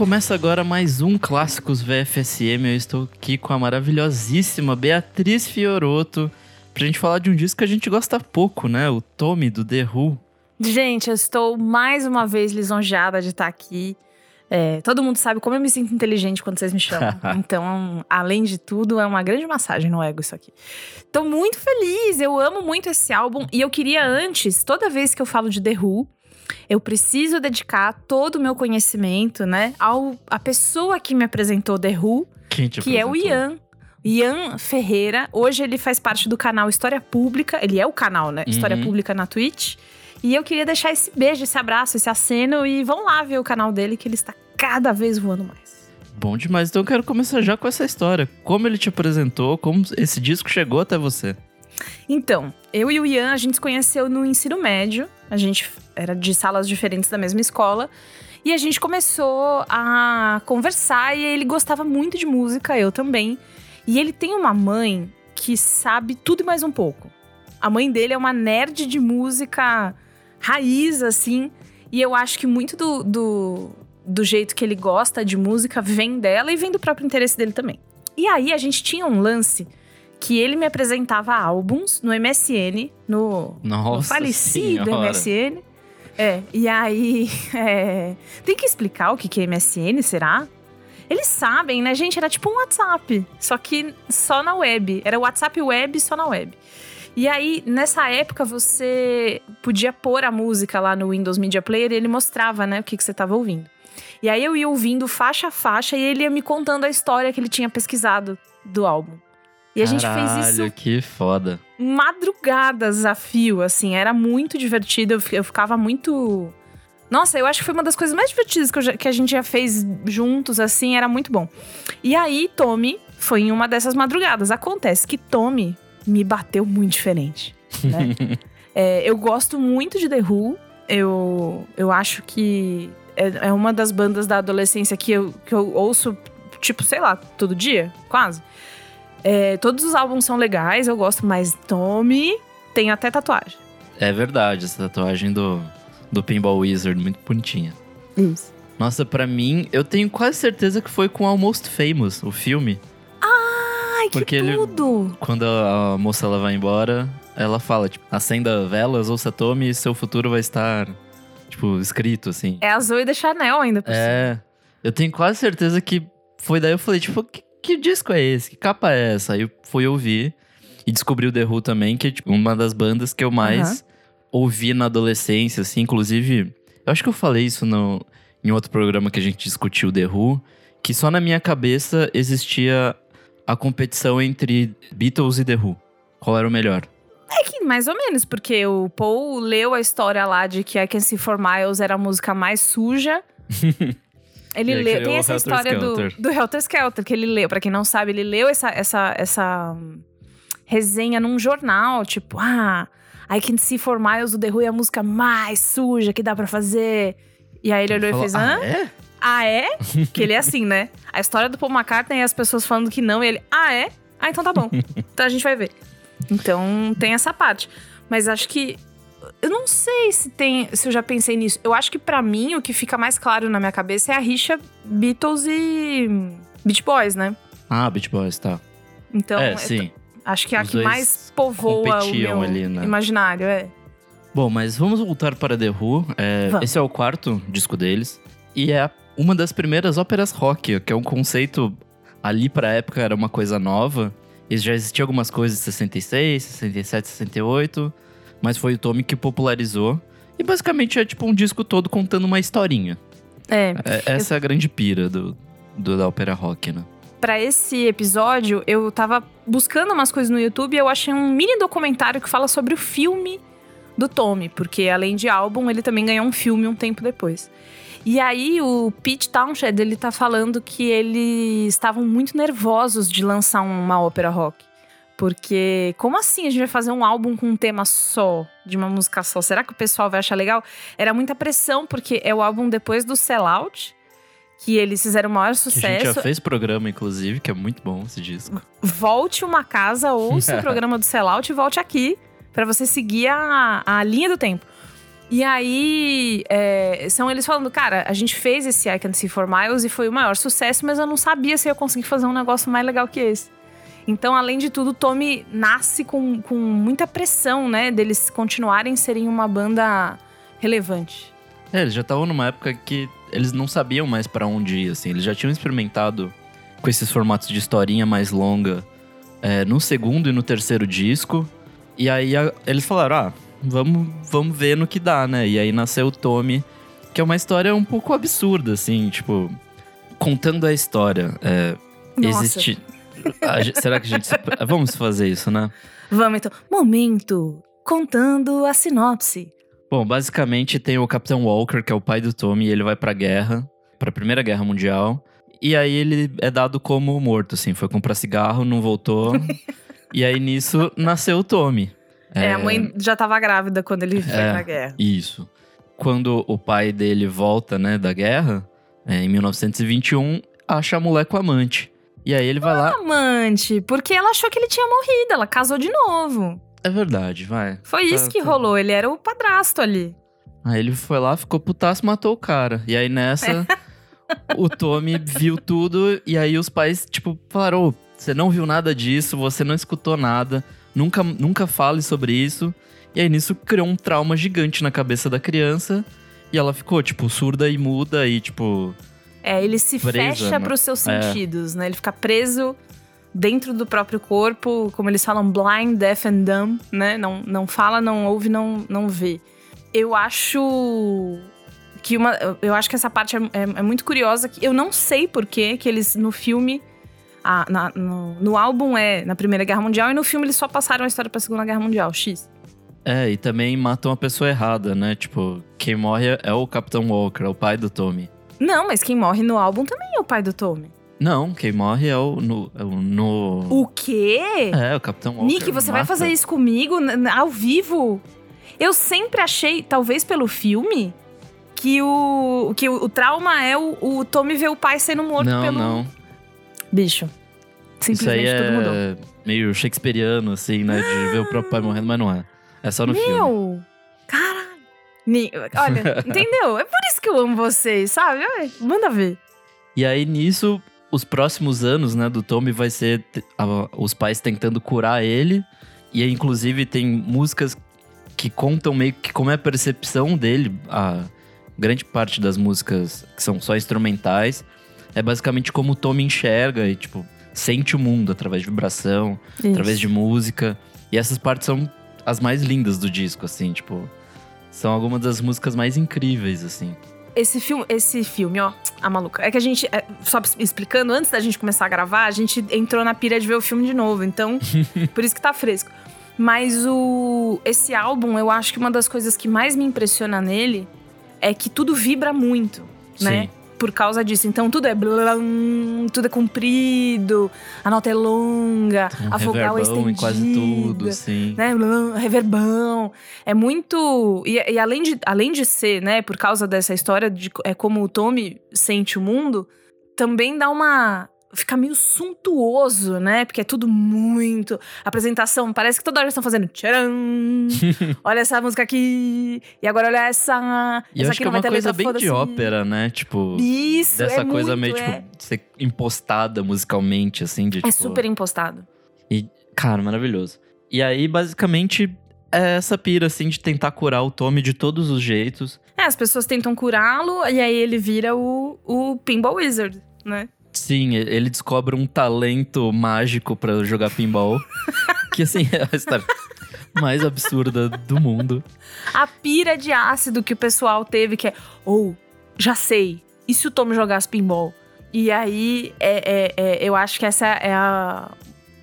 começa agora mais um Clássicos VFSM. Eu estou aqui com a maravilhosíssima Beatriz Fioroto pra gente falar de um disco que a gente gosta pouco, né? O Tommy do The Who. Gente, eu estou mais uma vez lisonjeada de estar aqui. É, todo mundo sabe como eu me sinto inteligente quando vocês me chamam. então, além de tudo, é uma grande massagem no ego isso aqui. Tô muito feliz, eu amo muito esse álbum. E eu queria antes, toda vez que eu falo de The Who, eu preciso dedicar todo o meu conhecimento, né, ao a pessoa que me apresentou The Who, que é o apresentou? Ian. Ian Ferreira. Hoje ele faz parte do canal História Pública. Ele é o canal, né? História Uhum. Pública na Twitch. E eu queria deixar esse beijo, esse abraço, esse aceno. E vão lá ver o canal dele, que ele está cada vez voando mais. Bom demais. Então eu quero começar já com essa história. Como ele te apresentou, como esse disco chegou até você. Então, eu e o Ian, a gente se conheceu no ensino médio. A gente era de salas diferentes da mesma escola. E a gente começou a conversar e ele gostava muito de música, eu também. E ele tem uma mãe que sabe tudo e mais um pouco. A mãe dele é uma nerd de música raiz, assim. E eu acho que muito do, do, do jeito que ele gosta de música vem dela e vem do próprio interesse dele também. E aí a gente tinha um lance que ele me apresentava álbuns no MSN, no, no Nossa falecido senhora. MSN. É, e aí. é, tem que explicar o que que é MSN, será? Eles sabem, né, gente? Era tipo um WhatsApp, só que só na web. Era o WhatsApp web só na web. E aí, nessa época, você podia pôr a música lá no Windows Media Player e ele mostrava, né, o que, que você estava ouvindo. E aí eu ia ouvindo faixa a faixa e ele ia me contando a história que ele tinha pesquisado do álbum. E a gente fez isso Caralho, que foda. madrugadas a fio, assim, era muito divertido, eu, eu ficava muito. Nossa, eu acho que foi uma das coisas mais divertidas que, já- que a gente já fez juntos, assim, era muito bom. E aí, Tommy foi em uma dessas madrugadas. Acontece que Tommy me bateu muito diferente, né? É, eu gosto muito de The Who, eu, eu acho que é, é uma das bandas da adolescência que eu, que eu ouço, tipo, sei lá, todo dia, quase. É, todos os álbuns são legais, eu gosto, mas Tommy tem até tatuagem. É verdade, essa tatuagem do, do Pinball Wizard, muito bonitinha. Isso. Nossa, pra mim, eu tenho quase certeza que foi com Almost Famous, o filme. Ai, que Porque ele- tudo! Quando a, moça ela vai embora, ela fala, tipo, acenda velas, ouça Tommy e seu futuro vai estar, tipo, escrito, assim. É a Zoe da Chanel ainda por cima. É, eu tenho quase certeza que foi daí eu falei, tipo, que, que disco é esse? Que capa é essa? Aí eu fui ouvir e descobri o The Who também, que é tipo, uma das bandas que eu mais ouvi na adolescência, assim. Inclusive, eu acho que eu falei isso no, em outro programa que a gente discutiu o The Who, que só na minha cabeça existia a competição entre Beatles e The Who. Qual era o melhor? É que mais ou menos, porque o Paul leu a história lá de que I Can See For Miles era a música mais suja. Ele aí leu, tem essa história do, Skelter. do Helter Skelter, que ele leu. Pra quem não sabe, ele leu essa, essa, essa hum, resenha num jornal, tipo, ah, I Can See For Miles, o The Who é a música mais suja que dá pra fazer. E aí ele olhou Falou, e fez, hã? ah, é? Ah, é? que ele é assim, né? A história do Paul McCartney e as pessoas falando que não, e ele, ah, é? Ah, então tá bom. então a gente vai ver. Então tem essa parte. Mas acho que. Eu não sei se tem. Se eu já pensei nisso. Eu acho que pra mim o que fica mais claro na minha cabeça é a rixa Beatles e Beach Boys, né? Ah, Beach Boys, tá. Então, é, sim. acho que é a Os que mais povoa o meu ali, né? imaginário, é. Bom, mas vamos voltar para The Who. É, esse é o quarto disco deles. E é uma das primeiras óperas rock, que é um conceito ali pra época era uma coisa nova. E já existia algumas coisas em 66, 67, 68. Mas foi o Tommy que popularizou. E basicamente é tipo um disco todo contando uma historinha. É. É- essa é a grande pira do, do- da ópera rock, né? Pra esse episódio, eu tava buscando umas coisas no YouTube e eu achei um mini documentário que fala sobre o filme do Tommy, porque além de álbum, ele também ganhou um filme um tempo depois. E aí o Pete Townshend, ele tá falando que eles estavam muito nervosos de lançar uma ópera rock. Porque como assim a gente vai fazer um álbum com um tema só, de uma música só? Será que o pessoal vai achar legal? Era muita pressão, porque é o álbum depois do Sellout, que eles fizeram o maior Que a gente sucesso. já fez programa, inclusive, que é muito bom esse disco. volte uma casa, ouça o programa do Sellout e volte aqui pra você seguir a, a linha do tempo. E aí, é, são eles falando, cara, a gente fez esse I Can See For Miles e foi o maior sucesso, mas eu não sabia se eu ia conseguir fazer um negócio mais legal que esse. Então, além de tudo, Tommy nasce com, com muita pressão, né? Deles continuarem serem uma banda relevante. É, eles já estavam numa época que eles não sabiam mais para onde ir, assim. Eles já tinham experimentado com esses formatos de historinha mais longa é, no segundo e no terceiro disco. E aí a, eles falaram, ah, vamos, vamos ver no que dá, né? E aí nasceu o Tommy, que é uma história um pouco absurda, assim, tipo... Contando a história, é, Nossa. existe... será que a gente... Vamos fazer isso, né? Vamos então. Momento! Contando a sinopse. Bom, basicamente tem o Capitão Walker, que é o pai do Tommy, e ele vai pra guerra, pra Primeira Guerra Mundial. E aí ele é dado como morto, assim, foi comprar cigarro, não voltou. e aí nisso nasceu o Tommy. É, a mãe já tava grávida quando ele foi É. pra guerra. Isso. Quando o pai dele volta, né, da guerra, é, em 1921, acha a mulher com amante. E aí ele vai lá. Amante, porque ela achou que ele tinha morrido, ela casou de novo. É verdade, vai. Foi Tá- isso que tá. rolou, ele era o padrasto ali. Aí ele foi lá, ficou putaço, matou o cara. E aí nessa, o Tommy viu tudo, e aí os pais, tipo, falaram: "Ô, você não viu nada disso, você não escutou nada, nunca, nunca fale sobre isso. E aí nisso criou um trauma gigante na cabeça da criança. E ela ficou, tipo, surda e muda e, tipo. É, ele se Presa, fecha né? pros seus É. sentidos, né? Ele fica preso dentro do próprio corpo, como eles falam, blind, deaf and dumb, né? Não, não fala, não ouve, não, não vê. Eu acho que uma. Eu acho que essa parte é, é- é muito curiosa. Que eu não sei por que que eles no filme. ah, na- no, no álbum é na Primeira Guerra Mundial e no filme eles só passaram a história pra Segunda Guerra Mundial, X. É, e também matou uma pessoa errada, né? Tipo, quem morre é o Capitão Walker, é o pai do Tommy. Não, mas quem morre no álbum também é o pai do Tommy. Não, quem morre é o. No, é o no... O quê? É, o Capitão Walker. Nick, você vai mata. fazer isso comigo ao vivo? Eu sempre achei, talvez pelo filme, que o, que o, o trauma é o, o Tommy ver o pai sendo morto Não, pelo não. bicho. Isso aí Simplesmente tudo mudou. é meio shakespeariano, assim, né? De ver o próprio pai morrendo, mas não é. É só no filme. Meu! Caralho! Olha, entendeu? É por isso que eu amo vocês, sabe? Ai, Manda ver. E aí, nisso, os próximos anos, né, do Tommy vai ser a- os pais tentando curar ele. E aí, inclusive, tem músicas que contam meio que como é a percepção dele. A grande parte das músicas que são só instrumentais é basicamente como o Tommy enxerga e, tipo, sente o mundo através de vibração, através de música. E essas partes são as mais lindas do disco, assim, tipo. São algumas das músicas mais incríveis, assim. Esse filme, esse filme, ó, a maluca. É que a gente, é, só explicando, antes da gente começar a gravar, a gente entrou na pira de ver o filme de novo. Então, por isso que tá fresco. Mas o esse álbum, eu acho que uma das coisas que mais me impressiona nele é que tudo vibra muito, né? Sim. Por causa disso. Então tudo é blum, tudo é comprido, a nota é longa, um a vogal é estendida em quase tudo, sim. né? Reverbão. É muito. E, e além, de, além de ser, né, por causa dessa história de é como o Tommy sente o mundo, também dá uma. Fica meio suntuoso, né? Porque é tudo muito. Apresentação, parece que toda hora eles estão fazendo. Tcharam! olha essa música aqui. E agora olha essa. E essa acho aqui que é uma coisa bem de ópera, né? Tipo, Isso, dessa é coisa muito, meio, é. tipo, ser impostada musicalmente, assim, de É tipo. super impostado. Cara, maravilhoso. E aí, basicamente, é essa pira, assim, de tentar curar o Tommy de todos os jeitos. É, as pessoas tentam curá-lo e aí ele vira o, o Pinball Wizard, né? Sim, ele descobre um talento mágico pra jogar pinball. que, assim, é a história mais absurda do mundo. A pira de ácido que o pessoal teve, que é, ou, já sei, e se o Tommy jogasse pinball? E aí, é, é- é- eu acho que essa é a.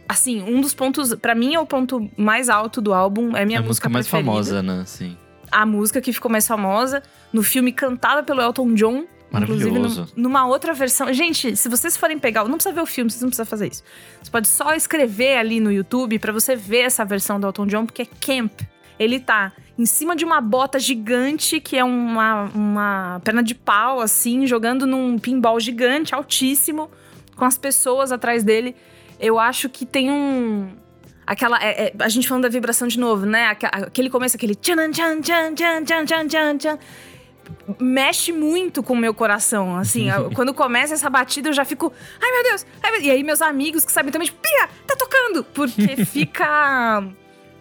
Assim, um dos pontos. Pra mim, é o ponto mais alto do álbum. É a minha é a música mais preferida. famosa, né? Assim. A música que ficou mais famosa. No filme cantada pelo Elton John. Maravilhoso. Inclusive, numa outra versão. Gente, se vocês forem pegar, não precisa ver o filme, vocês não precisam fazer isso. Você pode só escrever ali no YouTube para você ver essa versão do Elton John, porque é camp. Ele tá em cima de uma bota gigante, que é uma, uma perna de pau, assim, jogando num pinball gigante, altíssimo, com as pessoas atrás dele. Eu acho que tem um. Aquela. É, é, a gente falando da vibração de novo, né? Aquele começo, aquele. Tchan, tchan, tchan, tchan, tchan, tchan, tchan, tchan mexe muito com o meu coração. Assim, quando começa essa batida, eu já fico. Ai, meu Deus! Ai, meu... E aí, meus amigos que sabem também, tipo, Pia, tá tocando! Porque fica.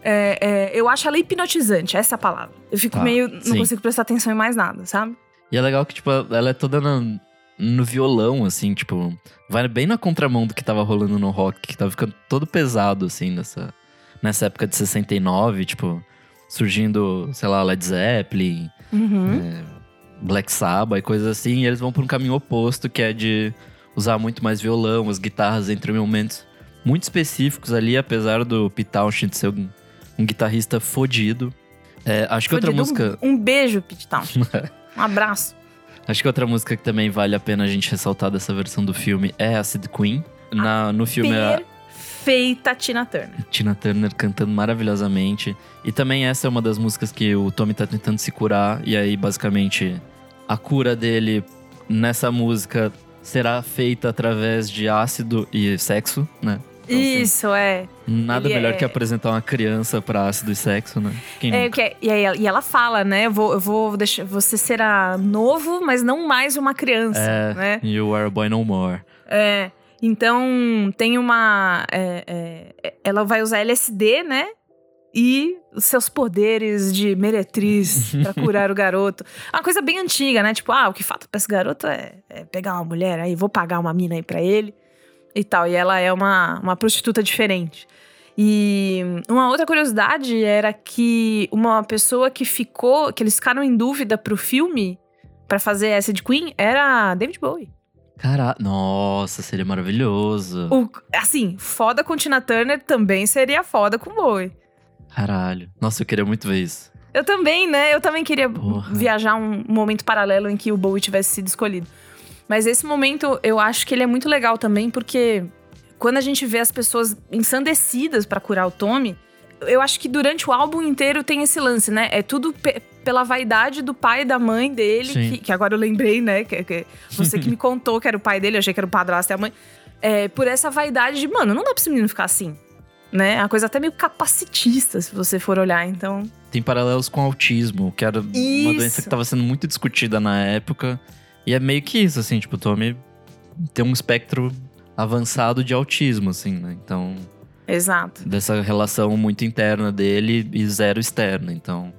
É, é, eu acho ela hipnotizante, essa é a palavra. Eu fico tá, meio. Não sim. consigo prestar atenção em mais nada, sabe? E é legal que, tipo, ela é toda no, no violão, assim, tipo. Vai bem na contramão do que tava rolando no rock, que tava ficando todo pesado, assim, nessa, nessa época de 69, tipo, surgindo, sei lá, Led Zeppelin. Uhum. É, Black Sabbath e coisas assim, e eles vão para um caminho oposto, que é de usar muito mais violão, as guitarras entre momentos muito específicos ali, apesar do Pete Townshend ser um um guitarrista fodido. É, acho que outra música. Um, um beijo, Pete Townshend. um abraço. Acho que outra música que também vale a pena a gente ressaltar dessa versão do filme é Acid Queen. Na, no filme é. Perfeita Tina Turner. Tina Turner cantando maravilhosamente. E também essa é uma das músicas que o Tommy tá tentando se curar. E aí, basicamente, a cura dele nessa música será feita através de ácido e sexo, né? Então, assim, Isso, assim, é. Nada melhor é... que apresentar uma criança pra ácido e sexo, né? Quem é, que é, e, aí, e ela fala, né? Eu vou, eu vou deixar. Você será novo, mas não mais uma criança. É, né? You are a boy no more. É. Então, tem uma. É, é, ela vai usar LSD, né? E os seus poderes de meretriz para curar o garoto. Uma coisa bem antiga, né? Tipo, ah, o que falta pra esse garoto é, é pegar uma mulher aí, vou pagar uma mina aí pra ele e tal. E ela é uma, uma prostituta diferente. E uma outra curiosidade era que uma pessoa que ficou, que eles ficaram em dúvida pro filme para fazer essa de Queen era David Bowie. Caraca, nossa, seria maravilhoso. O, assim, foda com Tina Turner também seria foda com Bowie. Caralho. Nossa, eu queria muito ver isso. Eu também, né? Eu também queria Porra. viajar um momento paralelo em que o Bowie tivesse sido escolhido. Mas esse momento eu acho que ele é muito legal também, porque quando a gente vê as pessoas ensandecidas para curar o Tommy, eu acho que durante o álbum inteiro tem esse lance, né? É tudo pela vaidade do pai e da mãe dele, que, que, agora eu lembrei, né? Que, que você que me contou que era o pai dele, eu achei que era o padrasto e a mãe. É, por essa vaidade de, mano, não dá pra esse menino ficar assim. Né? A coisa até meio capacitista, se você for olhar, então. Tem paralelos com autismo, que era Isso. uma doença que estava sendo muito discutida na época. E é meio que isso, assim, tipo, o Tommy tem um espectro avançado de autismo, assim, né? Então. Exato. Dessa relação muito interna dele e zero externa. Então,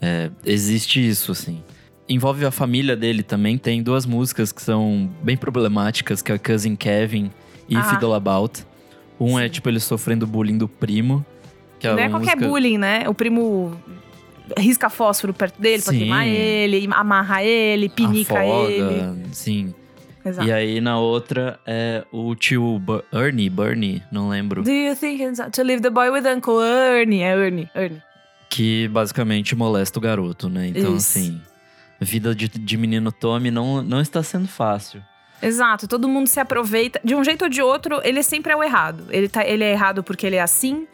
é, existe isso, assim. Envolve a família dele também. Tem duas músicas que são bem problemáticas, que é Cousin Kevin e ah. Fiddle About. Um é, Sim. é, tipo, ele sofrendo bullying do primo. Que é Não é qualquer música... bullying, né? O primo risca fósforo perto dele sim. pra queimar ele, amarra ele, pinica Afoga, ele. Sim. Exato. E aí na outra é o tio Ernie, Bernie, não lembro. Do you think it's to leave the boy with Uncle Ernie? É Ernie, Ernie. Que basicamente molesta o garoto, né? Então, Isso. assim, vida de, de menino Tommy não, não está sendo fácil. Exato, todo mundo se aproveita. De um jeito ou de outro, ele sempre é o errado. Ele, tá, ele é errado porque ele é assim,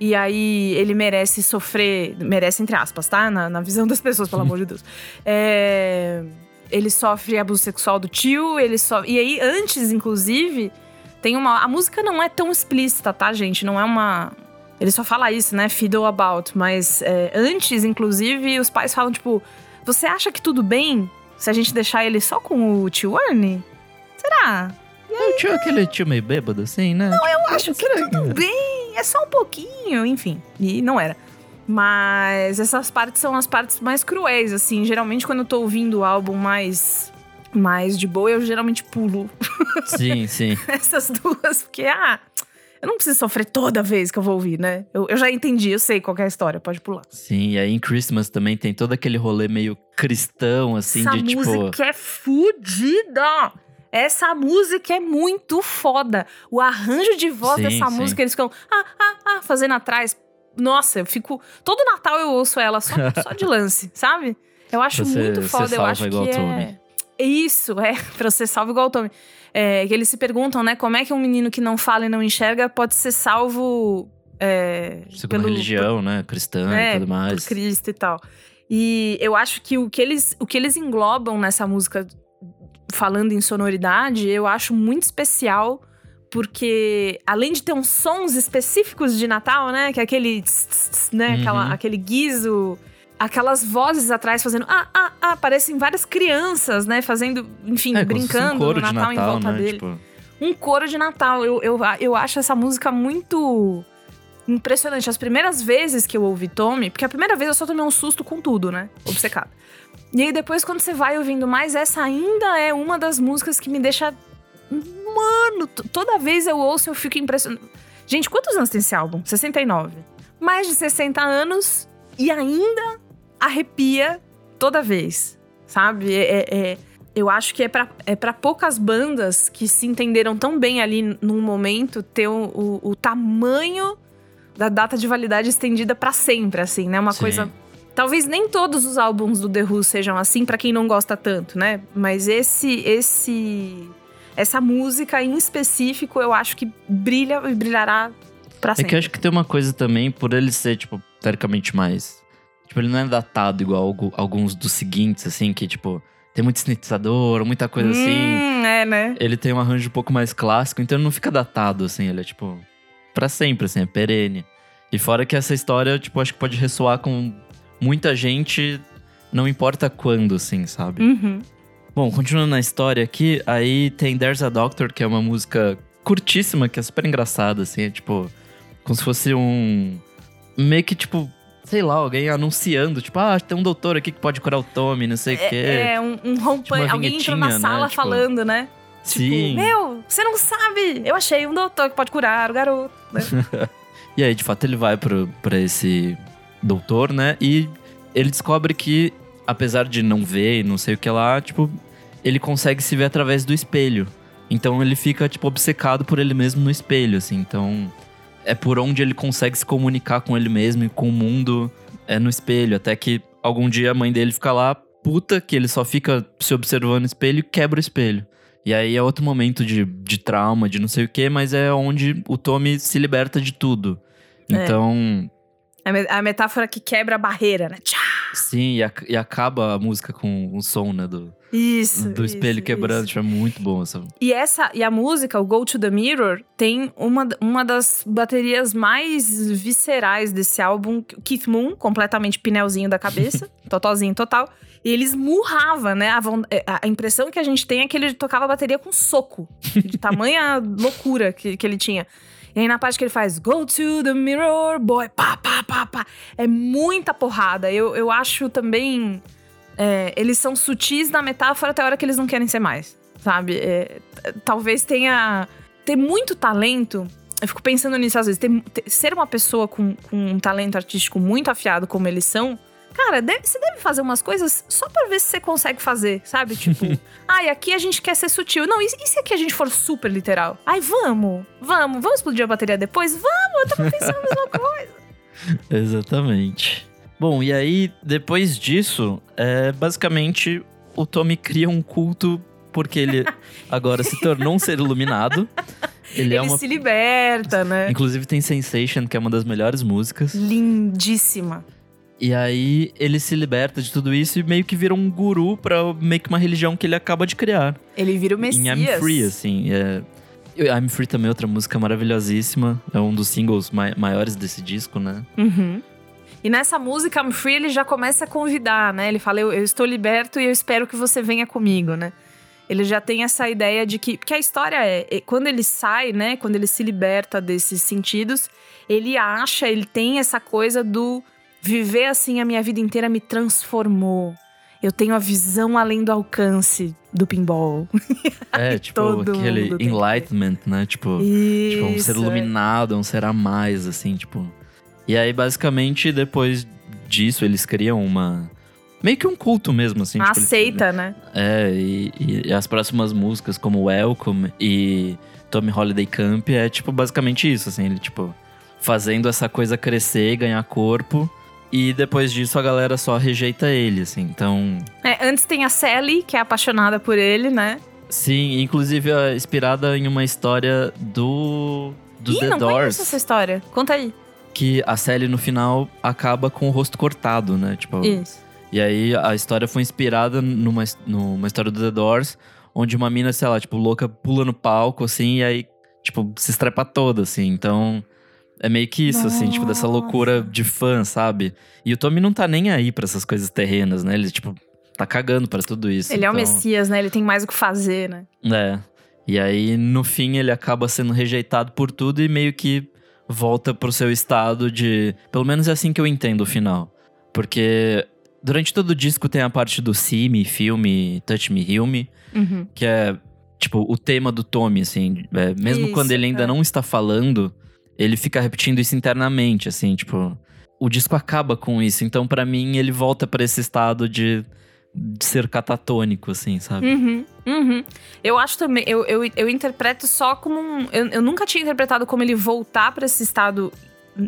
e aí ele merece sofrer. Merece, entre aspas, tá? Na, na visão das pessoas, pelo amor de Deus. É, ele sofre abuso sexual do tio, ele sofre. E aí, antes, inclusive, tem uma. A música não é tão explícita, tá, gente? Não é uma. Ele só fala isso, né? Fiddle about. Mas é, antes, inclusive, os pais falam, tipo, você acha que tudo bem se a gente deixar ele só com o tio Ernie? Será? E aí, o tio, aquele tio meio bêbado, assim, né? Não, eu acho que tudo bem é só um pouquinho, enfim. E não era. Mas essas partes são as partes mais cruéis, assim. Geralmente, quando eu tô ouvindo o álbum mais, mais de boa, eu geralmente pulo. Sim, sim. Essas duas, porque, ah, eu não preciso sofrer toda vez que eu vou ouvir, né? Eu, eu já entendi, eu sei qual é a história, pode pular. Sim, e aí em Christmas também tem todo aquele rolê meio cristão, assim, Essa de tipo. Essa música é fudida! Essa música é muito foda. O arranjo de voz sim, dessa sim. música, eles ficam ah, ah, ah, fazendo atrás. Nossa, eu fico. Todo Natal eu ouço ela só, só de lance, sabe? Eu acho você, muito foda. eu acho que é. Isso, é, pra ser salvo igual o Tommy. É, que eles se perguntam, né, como é que um menino que não fala e não enxerga pode ser salvo. É, Segundo pelo, religião, por, né? Cristã é, e tudo mais. Por Cristo e tal. E eu acho que o que eles, o que eles englobam nessa música falando em sonoridade, eu acho muito especial porque além de ter uns sons específicos de Natal, né? Que é aquele, tss, tss, né? Uhum. Aquela, aquele guizo, aquelas vozes atrás fazendo ah, ah, ah, parecem várias crianças, né? Fazendo, enfim, É, brincando um no de Natal, em volta né? dele. Tipo, Um coro de Natal. Eu, eu, eu acho essa música muito impressionante. As primeiras vezes que eu ouvi Tommy, porque a primeira vez eu só tomei um susto com tudo, né? Obcecada. E aí depois, quando você vai ouvindo mais, essa ainda é uma das músicas que me deixa. Mano, toda vez eu ouço, eu fico impressionado. Gente, quantos anos tem esse álbum? 69. Mais de 60 anos e ainda arrepia toda vez, sabe? É, é- é- eu acho que é pra, é pra poucas bandas que se entenderam tão bem ali num momento ter o, o- o tamanho da data de validade estendida pra sempre, assim, né? Uma Sim. coisa. Talvez nem todos os álbuns do The Who sejam assim pra quem não gosta tanto, né? Mas esse esse essa música em específico, eu acho que brilha e brilhará pra É sempre. que eu acho que tem uma coisa também, por ele ser, tipo, teoricamente mais. Tipo, ele não é datado igual algu- alguns dos seguintes, assim, que, tipo, tem muito sintetizador, muita coisa assim. Hum, é, né? Ele tem um arranjo um pouco mais clássico, então ele não fica datado, assim, ele é, tipo, pra sempre, assim, é perene. E fora que essa história, tipo, acho que pode ressoar com muita gente, não importa quando, assim, sabe? Uhum. Bom, continuando na história aqui, aí tem There's a Doctor, que é uma música curtíssima, que é super engraçada, assim, é tipo, como se fosse um. Meio que tipo, sei lá, alguém anunciando, tipo, ah, tem um doutor aqui que pode curar o Tommy, não sei o quê. É, é um, um rompante. Tipo Alguém entrou na né? sala Tipo, falando, né? Sim. Tipo, meu, você não sabe! Eu achei um doutor que pode curar o garoto. né? E aí, de fato, ele vai pro, pra esse doutor, né? E ele descobre que, apesar de não ver e não sei o que lá, tipo, ele consegue se ver através do espelho. Então ele fica, tipo, obcecado por ele mesmo no espelho, assim. Então é por onde ele consegue se comunicar com ele mesmo e com o mundo é no espelho. Até que algum dia a mãe dele fica lá, puta, que ele só fica se observando no espelho e quebra o espelho. E aí é outro momento de, de trauma, de não sei o que, mas é onde o Tommy se liberta de tudo. É. Então, A me- A metáfora que quebra a barreira, né? Tchá! sim, e, ac- e acaba a música com o som, né, do, Isso. do espelho isso, quebrando. isso. Tipo, é muito bom essa. E essa e a música, o Go to the Mirror, tem uma, uma das baterias mais viscerais desse álbum, Keith Moon, completamente pinelzinho da cabeça, totozinho total. E ele esmurrava, né? A, von- a- a impressão que a gente tem é que ele tocava a bateria com soco, de tamanha loucura que, que ele tinha. E aí na parte que ele faz Go to the mirror, boy, pá, pá, pá, pá. É muita porrada. Eu, eu acho também. é, eles são sutis na metáfora até a hora que eles não querem ser mais, sabe? É, talvez tenha. Ter muito talento. Eu fico pensando nisso às vezes. ter- ter- ser uma pessoa com, com um talento artístico muito afiado como eles são. Cara, deve- você deve fazer umas coisas só pra ver se você consegue fazer, sabe? Tipo, ai, aqui a gente quer ser sutil. Não, e, e se aqui a gente for super literal? Ai, vamos, vamos, vamos explodir a bateria depois? Vamos, eu tava pensando a mesma coisa. Exatamente. Bom, e aí, depois disso, é basicamente o Tommy cria um culto porque ele agora se tornou um ser iluminado. Ele, Ele é uma. se liberta, né? Inclusive tem Sensation, que é uma das melhores músicas. Lindíssima. E aí ele se liberta de tudo isso e meio que vira um guru pra meio que uma religião que ele acaba de criar. Ele vira o Em Messias. I'm Free, assim. É... I'm Free também é outra música maravilhosíssima. É um dos singles mai- maiores desse disco, né? Uhum. E nessa música, I'm Free, ele já começa a convidar, né? Ele fala, eu, eu estou liberto e eu espero que você venha comigo, né? Ele já tem essa ideia de que... Porque a história é, é, quando ele sai, né? Quando ele se liberta desses sentidos, ele acha, ele tem essa coisa do... Viver assim a minha vida inteira me transformou. Eu tenho a visão além do alcance do pinball. É, tipo, aquele enlightenment, né? Tipo, Isso. tipo, um ser é. iluminado, um ser a mais, assim, tipo. E aí, basicamente, depois disso, eles criam uma. Meio que um culto mesmo, assim. Uma tipo, eles- seita, né? É, e, e- e as próximas músicas, como Welcome e Tommy Holiday Camp, é tipo basicamente isso, assim, ele tipo fazendo essa coisa crescer, ganhar corpo. E depois disso a galera só rejeita ele, assim. Então, É, antes tem a Sally, que é apaixonada por ele, né? sim, inclusive é inspirada em uma história do do Ih, The não Doors, conheço essa história. Conta aí. que a Sally no final acaba com o rosto cortado, né? Tipo, Isso. E aí a história foi inspirada numa, numa história do The Doors, onde uma mina, sei lá, tipo, louca pula no palco, assim, e aí, tipo, se estrepa toda, assim. Então, é meio que isso, Nossa. assim, tipo, dessa loucura de fã, sabe? E o Tommy não tá nem aí para essas coisas terrenas, né? Ele, tipo, tá cagando para tudo isso. Ele então... é o então Messias, né? Ele tem mais o que fazer, né? É. E aí, no fim, ele acaba sendo rejeitado por tudo e meio que volta pro seu estado de. Pelo menos é assim que eu entendo o final. Porque durante todo o disco tem a parte do See Me, Filme, Touch Me, Heal Me, uhum. que é, tipo, o tema do Tommy, assim. É, mesmo isso, quando ele ainda é. não está falando, ele fica repetindo isso internamente, assim, tipo. O disco acaba com isso. Então, para mim, ele volta para esse estado de de ser catatônico, assim, sabe? Uhum, uhum. Eu acho também, eu, eu, eu interpreto só como um. Eu, eu nunca tinha interpretado como ele voltar para esse estado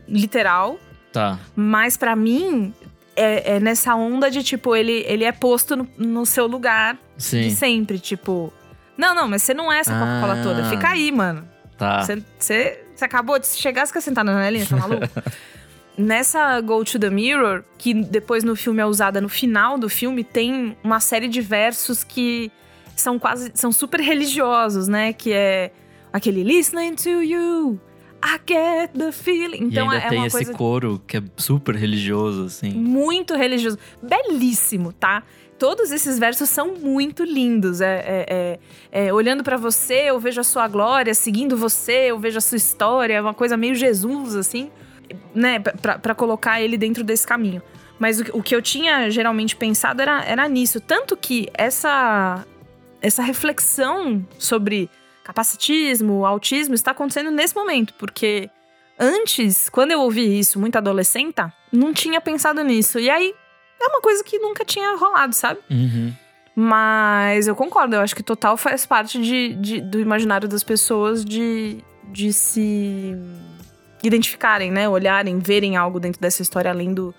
literal. Tá. Mas para mim, é, é, nessa onda de, tipo, ele, ele é posto no, no seu lugar Sim. de sempre. Tipo, não, não, mas você não é essa Coca-Cola toda. Ah. Fica aí, mano. Tá. Você acabou de chegar, você quer sentar na janelinha, tá maluco? Nessa Go to the Mirror, que depois no filme é usada no final do filme, tem uma série de versos que são quase. são super religiosos, né? Que é aquele Listening to You. I get the feeling. Então e ainda é tem esse coro que é super religioso, assim. Muito religioso. Belíssimo, tá? Todos esses versos são muito lindos. É, é, é, é olhando para você, eu vejo a sua glória. Seguindo você, eu vejo a sua história. É uma coisa meio Jesus, assim né, para colocar ele dentro desse caminho. Mas o, o, que eu tinha geralmente pensado era, era nisso. Tanto que essa, essa reflexão sobre capacitismo, autismo, está acontecendo nesse momento. Porque antes, quando eu ouvi isso, muito adolescente, não tinha pensado nisso. E aí, é uma coisa que nunca tinha rolado, sabe? Uhum. Mas eu concordo, eu acho que total faz parte de, de, do imaginário das pessoas de, de se identificarem, né? Olharem, verem algo dentro dessa história além do,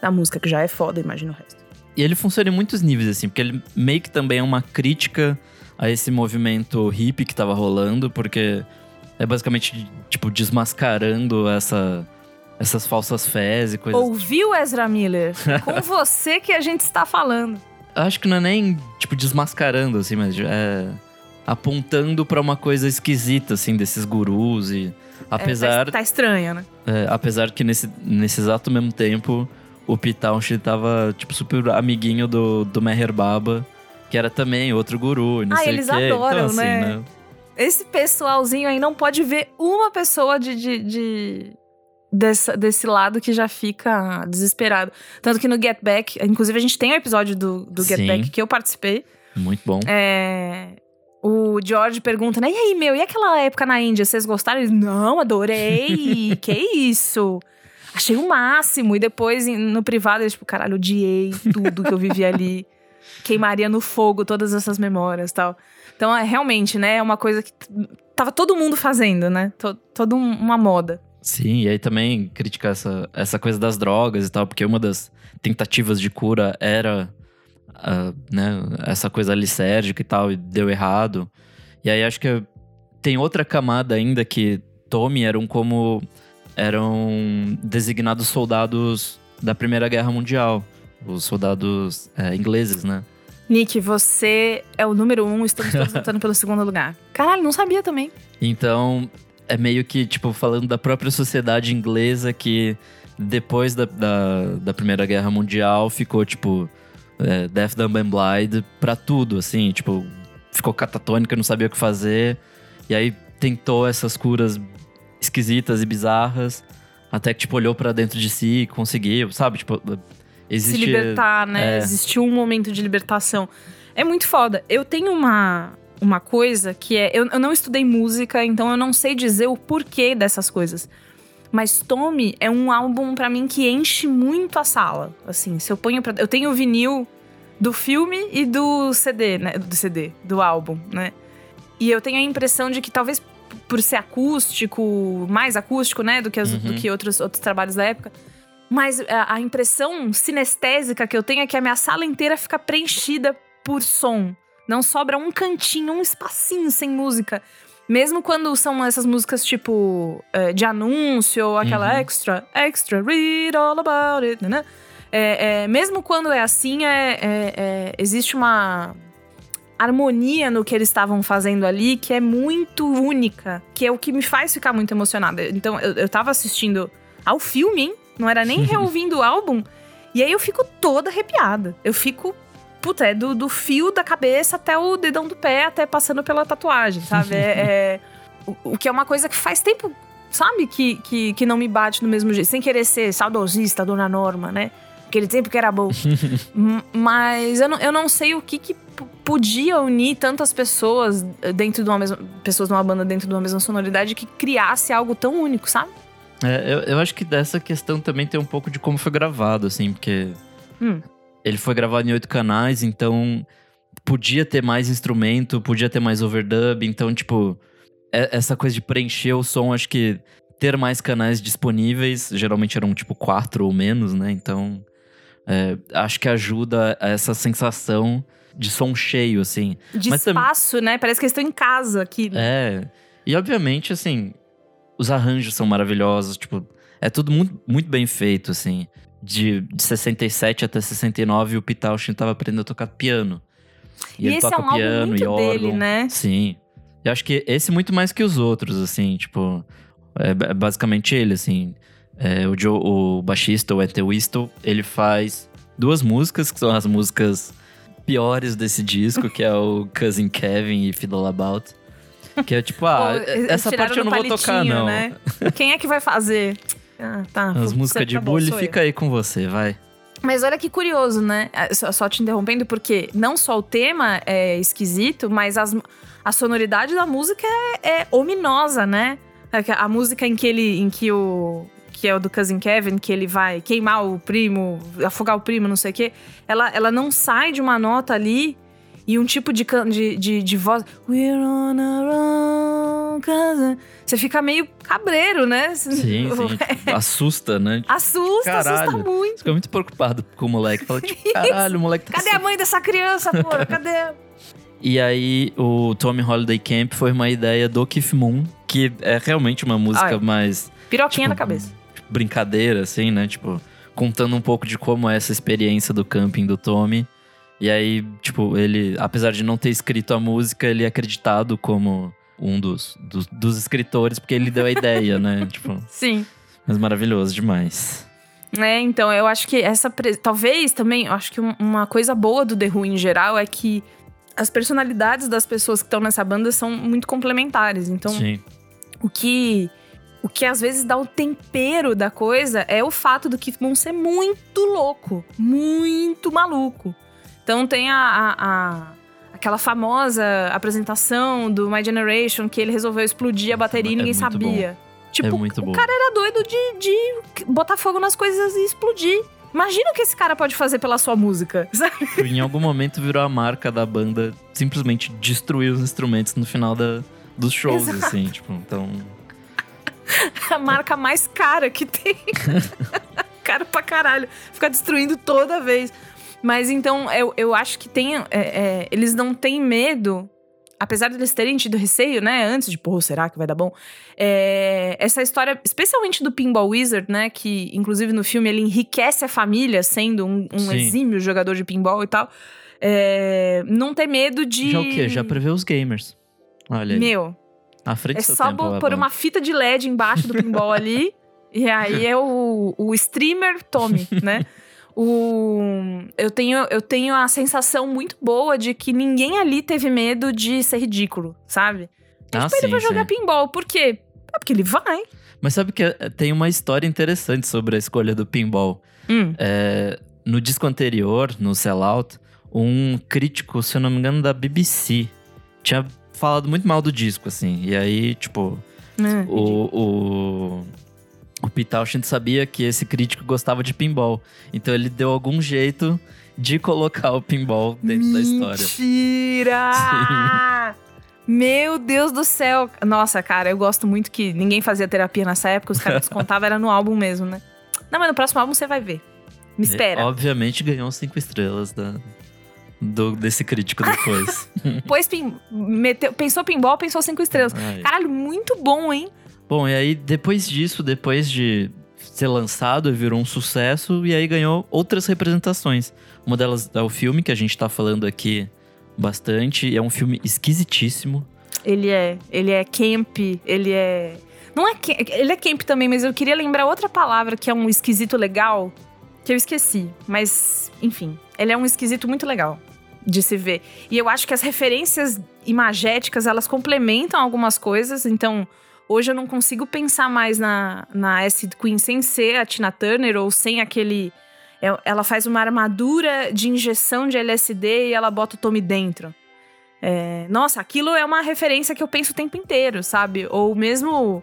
da música, que já é foda, imagina o resto. E ele funciona em muitos níveis, assim, porque ele meio que também é uma crítica a esse movimento hippie que tava rolando, porque é basicamente, tipo, desmascarando essa, essas falsas fés e coisas. Ouviu, Ezra Miller? Com você que a gente está falando. Acho que não é nem, tipo, desmascarando, assim, mas é apontando para uma coisa esquisita, assim, desses gurus e Apesar. É, tá, tá estranha, né? É, apesar que nesse, nesse exato mesmo tempo, o Pitaunchi tava, tipo, super amiguinho do, do Meher Baba, que era também outro guru. Não ah, sei eles quê. adoram, então, assim, né? né? Esse pessoalzinho aí não pode ver uma pessoa de, de, de desse, desse lado que já fica desesperado. Tanto que no Get Back, inclusive a gente tem um episódio do, do Get Sim. Back que eu participei. Muito bom. É, o George pergunta, né? E aí, meu, e aquela época na Índia, vocês gostaram? Eles, não, adorei. que isso? Achei o máximo. E depois, no privado, eles, tipo, caralho, odiei tudo que eu vivi ali. Queimaria no fogo todas essas memórias tal. Então, é realmente, né? É uma coisa que tava todo mundo fazendo, né? Toda uma moda. Sim, e aí também criticar essa, essa coisa das drogas e tal, porque uma das tentativas de cura era uh, né, essa coisa licérgica e tal, e deu errado. E aí acho que tem outra camada ainda que Tommy eram como. eram designados soldados da Primeira Guerra Mundial. Os soldados é, ingleses, né? Nick, você é o número um, estamos todos lutando pelo segundo lugar. Caralho, não sabia também. Então, é meio que, tipo, falando da própria sociedade inglesa que depois da, da, da Primeira Guerra Mundial ficou, tipo, é, Death, Dumb and Blind pra tudo, assim, tipo, ficou catatônica, não sabia o que fazer. E aí tentou essas curas esquisitas e bizarras, até que, tipo, olhou para dentro de si e conseguiu, sabe? Tipo, existe... Se libertar, né? É... Existiu um momento de libertação. É muito foda. Eu tenho uma, uma coisa que é... Eu, eu não estudei música, então eu não sei dizer o porquê dessas coisas. Mas Tommy é um álbum para mim que enche muito a sala. Assim, se eu ponho pra... Eu tenho o vinil do filme e do CD, né? Do CD, do álbum, né? E eu tenho a impressão de que talvez por ser acústico, mais acústico, né? Do que, as, uhum. do que outros, outros trabalhos da época. Mas a, a impressão sinestésica que eu tenho é que a minha sala inteira fica preenchida por som. Não sobra um cantinho, um espacinho sem música. Mesmo quando são essas músicas tipo é, de anúncio ou aquela uhum. extra, extra, read all about it, né? É, é, mesmo quando é assim, é, é, é existe uma. harmonia no que eles estavam fazendo ali que é muito única, que é o que me faz ficar muito emocionada. Então, eu, eu tava assistindo ao filme, hein? Não era nem reouvindo o álbum. E aí eu fico toda arrepiada. Eu fico. Puta, é do, do fio da cabeça até o dedão do pé, até passando pela tatuagem, sabe? é, é o, o que é uma coisa que faz tempo, sabe? Que, que, que não me bate do mesmo jeito. Sem querer ser saudosista, dona Norma, né? Aquele tempo que era bom. Mas eu não, eu não sei o que, que podia unir tantas pessoas dentro de uma mesma. Pessoas de uma banda dentro de uma mesma sonoridade que criasse algo tão único, sabe? É, eu, eu acho que dessa questão também tem um pouco de como foi gravado, assim, porque. Hum. Ele foi gravado em oito canais, então podia ter mais instrumento, podia ter mais overdub, então, tipo, essa coisa de preencher o som, acho que ter mais canais disponíveis, geralmente eram tipo quatro ou menos, né? Então, é, acho que ajuda a essa sensação de som cheio, assim. De Mas espaço, tam... né? Parece que eles estão em casa aqui. É. E obviamente, assim, os arranjos são maravilhosos, tipo, é tudo muito, muito bem feito, assim. De, de 67 até 69, o Pitaushin tava aprendendo a tocar piano. E, e ele toca é um piano muito e órgão. Dele, né? Sim. Eu acho que esse muito mais que os outros, assim, tipo, é, é basicamente ele, assim. É, o, Joe, o baixista, o Ethel Whistle, ele faz duas músicas, que são as músicas piores desse disco, que é o Cousin Kevin e Fiddle About. Que é tipo, ah, Pô, essa parte eu não vou tocar, não. Né? Quem é que vai fazer? Ah, tá. As músicas de tá bully, fica aí com você, vai. Mas olha que curioso, né? É, só te interrompendo, porque não só o tema é esquisito, mas as, a sonoridade da música é, é ominosa, né? É a música em que ele. em que o. Que é o do Cousin Kevin, que ele vai queimar o primo, afogar o primo, não sei o quê. Ela, ela não sai de uma nota ali e um tipo de, de, de, de voz. We're on a wrong cousin. Você fica meio cabreiro, né? Sim, sim. Tipo, assusta, né? Assusta, caralho. assusta muito. Fica muito preocupado com o moleque. Fala, tipo, caralho, o moleque tá Cadê a mãe dessa criança, porra? Cadê? E aí, o Tommy Holiday Camp foi uma ideia do Keith Moon, que é realmente uma música Ai, mais. Piroquinha tipo, na cabeça. Tipo, brincadeira, assim, né? Tipo, contando um pouco de como é essa experiência do camping do Tommy. E aí, tipo, ele, apesar de não ter escrito a música, ele é acreditado como um dos, dos, dos escritores, porque ele deu a ideia, né? Tipo. Sim. Mas maravilhoso demais. É, então, eu acho que essa. Talvez também, eu acho que uma coisa boa do The Who em geral é que as personalidades das pessoas que estão nessa banda são muito complementares. Então, Sim. o que o que às vezes dá o tempero da coisa é o fato do Keith Moon ser muito louco, muito maluco. Então tem a, a, a, aquela famosa apresentação do My Generation que ele resolveu explodir a bateria e é ninguém sabia. Bom. Tipo, é o bom. cara era doido de, de botar fogo nas coisas e explodir. Imagina o que esse cara pode fazer pela sua música, sabe? Em algum momento virou a marca da banda simplesmente destruir os instrumentos no final da, dos shows, Exato. assim, tipo, então. a marca mais cara que tem. cara pra caralho. Ficar destruindo toda vez. Mas então, eu, eu acho que tem. É, é, eles não têm medo apesar de eles terem tido receio, né, antes de, pô, será que vai dar bom? É, essa história, especialmente do Pinball Wizard, né, que inclusive no filme ele enriquece a família sendo um, um exímio jogador de pinball e tal. É, não ter medo de. Já o quê? Já prevê os gamers. Olha aí. Meu. À frente é só tempo, pôr uma fita de LED embaixo do pinball ali. E aí é o, o streamer Tommy, né? O, eu, tenho, eu tenho a sensação muito boa de que ninguém ali teve medo de ser ridículo, sabe? Ah, tipo, sim, ele vai sim. jogar pinball. Por quê? É porque ele vai. Mas sabe que eh, tem uma história interessante sobre a escolha do pinball. Hum. É, no disco anterior, no Sellout, um crítico, se eu não me engano, da BBC, tinha falado muito mal do disco, assim. E aí, tipo, É, o, o, o Pete Townshend sabia que esse crítico gostava de pinball. Então ele deu algum jeito de colocar o pinball dentro da história. Mentira! Meu Deus do céu. Nossa, cara, eu gosto muito que ninguém fazia terapia nessa época, os caras descontavam, era no álbum mesmo, né? Não, mas no próximo álbum você vai ver. Me espera. E, obviamente ganhou cinco estrelas da, do, desse crítico depois. Pois pin, meteu, pensou pinball, pensou cinco estrelas. Ai. Caralho, muito bom, hein? Bom, e aí depois disso, depois de ser lançado, virou um sucesso e aí ganhou outras representações. Uma delas é o filme que a gente tá falando aqui bastante. É um filme esquisitíssimo. Ele é. Ele é camp, ele é. Não é ele é camp também, mas eu queria lembrar outra palavra que é um esquisito legal, que eu esqueci. Mas, enfim, ele é um esquisito muito legal de se ver. E eu acho que as referências imagéticas, elas complementam algumas coisas, então hoje eu não consigo pensar mais na, na Acid Queen sem ser a Tina Turner ou sem aquele é, ela faz uma armadura de injeção de LSD e ela bota o Tommy dentro. É, nossa, aquilo é uma referência que eu penso o tempo inteiro, sabe? Ou mesmo